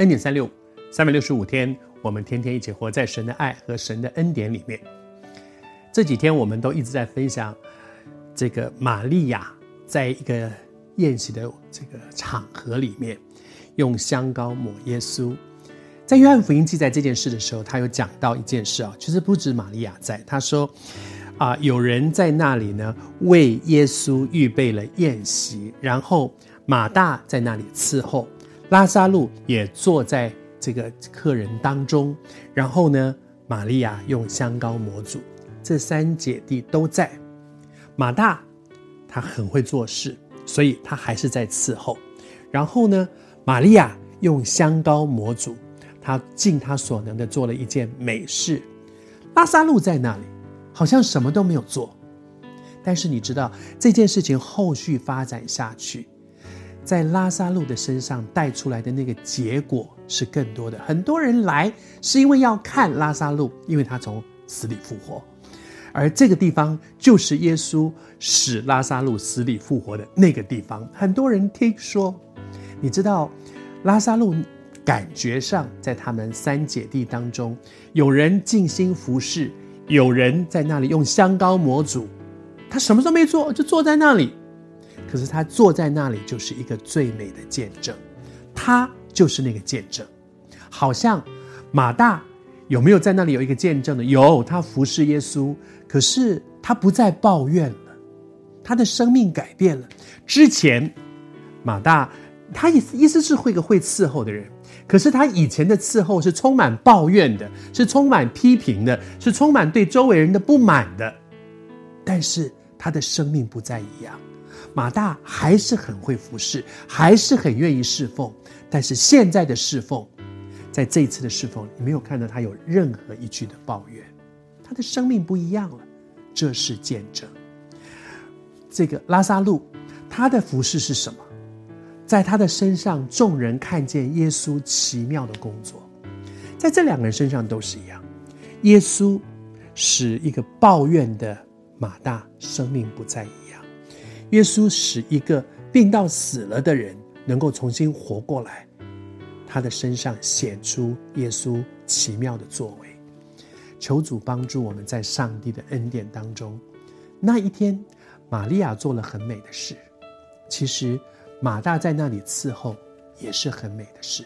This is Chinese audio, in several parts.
恩典三六五，三百六十五天，我们天天一起活在神的爱和神的恩典里面。这几天我们都一直在分享这个玛利亚在一个宴席的这个场合里面，用香膏抹耶稣。在约翰福音记载这件事的时候，他有讲到一件事啊，其实不止玛利亚在，他说啊，有人在那里呢为耶稣预备了宴席，然后马大在那里伺候。拉撒路也坐在这个客人当中，然后呢，玛利亚用香膏抹主，这三姐弟都在。马大他很会做事，所以他还是在伺候。然后呢，玛利亚用香膏抹主，他尽他所能的做了一件美事。拉撒路在那里，好像什么都没有做。但是你知道这件事情后续发展下去。在拉撒路的身上带出来的那个结果是更多的。很多人来是因为要看拉撒路，因为他从死里复活，而这个地方就是耶稣使拉撒路死里复活的那个地方。很多人听说，你知道，拉撒路感觉上在他们三姐弟当中，有人尽心服侍，有人在那里用香膏抹主，他什么都没做，就坐在那里。可是他坐在那里就是一个最美的见证，他就是那个见证，好像马大有没有在那里有一个见证呢？有，他服侍耶稣，可是他不再抱怨了，他的生命改变了。之前马大他意思意思是会个会伺候的人，可是他以前的伺候是充满抱怨的，是充满批评的，是充满对周围人的不满的，但是他的生命不再一样。马大还是很会服侍，还是很愿意侍奉，但是现在的侍奉，在这一次的侍奉，你没有看到他有任何一句的抱怨，他的生命不一样了，这是见证。这个拉撒路，他的服侍是什么？在他的身上，众人看见耶稣奇妙的工作，在这两个人身上都是一样，耶稣使一个抱怨的马大生命不再一样。耶稣使一个病到死了的人能够重新活过来，他的身上显出耶稣奇妙的作为。求主帮助我们在上帝的恩典当中。那一天，玛利亚做了很美的事。其实，马大在那里伺候也是很美的事。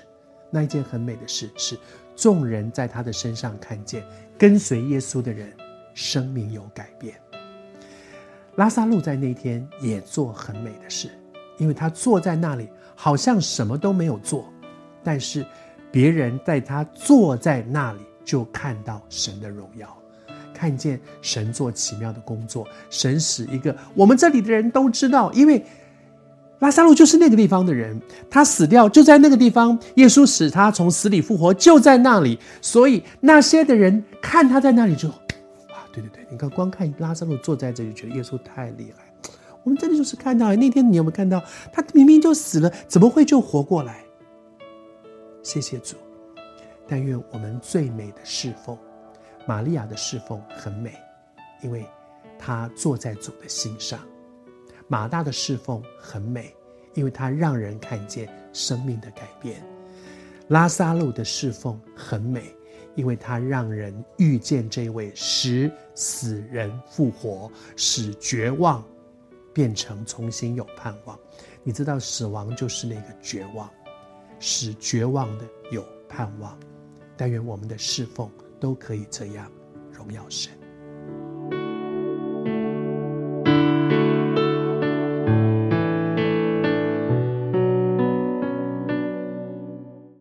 那一件很美的事是，众人在他的身上看见跟随耶稣的人生命有改变。拉撒路在那天也做很美的事，因为他坐在那里，好像什么都没有做，但是别人在他坐在那里就看到神的荣耀，看见神做奇妙的工作，神使一个我们这里的人都知道，因为拉撒路就是那个地方的人，他死掉就在那个地方，耶稣使他从死里复活就在那里，所以那些的人看他在那里就。对对对，你看，光看拉撒路坐在这里，觉得耶稣太厉害。我们真的就是看到，那天你有没有看到，他明明就死了，怎么会就活过来？谢谢主。但愿我们最美的侍奉，玛利亚的侍奉很美，因为她坐在主的心上；马大的侍奉很美，因为他让人看见生命的改变；拉撒路的侍奉很美。因为他让人遇见这位使死人复活，使绝望变成重新有盼望。你知道，死亡就是那个绝望，使绝望的有盼望。但愿我们的侍奉都可以这样荣耀神。